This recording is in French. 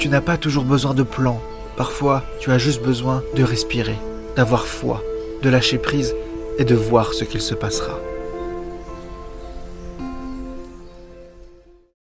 tu n'as pas toujours besoin de plan. Parfois, tu as juste besoin de respirer, d'avoir foi, de lâcher prise et de voir ce qu'il se passera.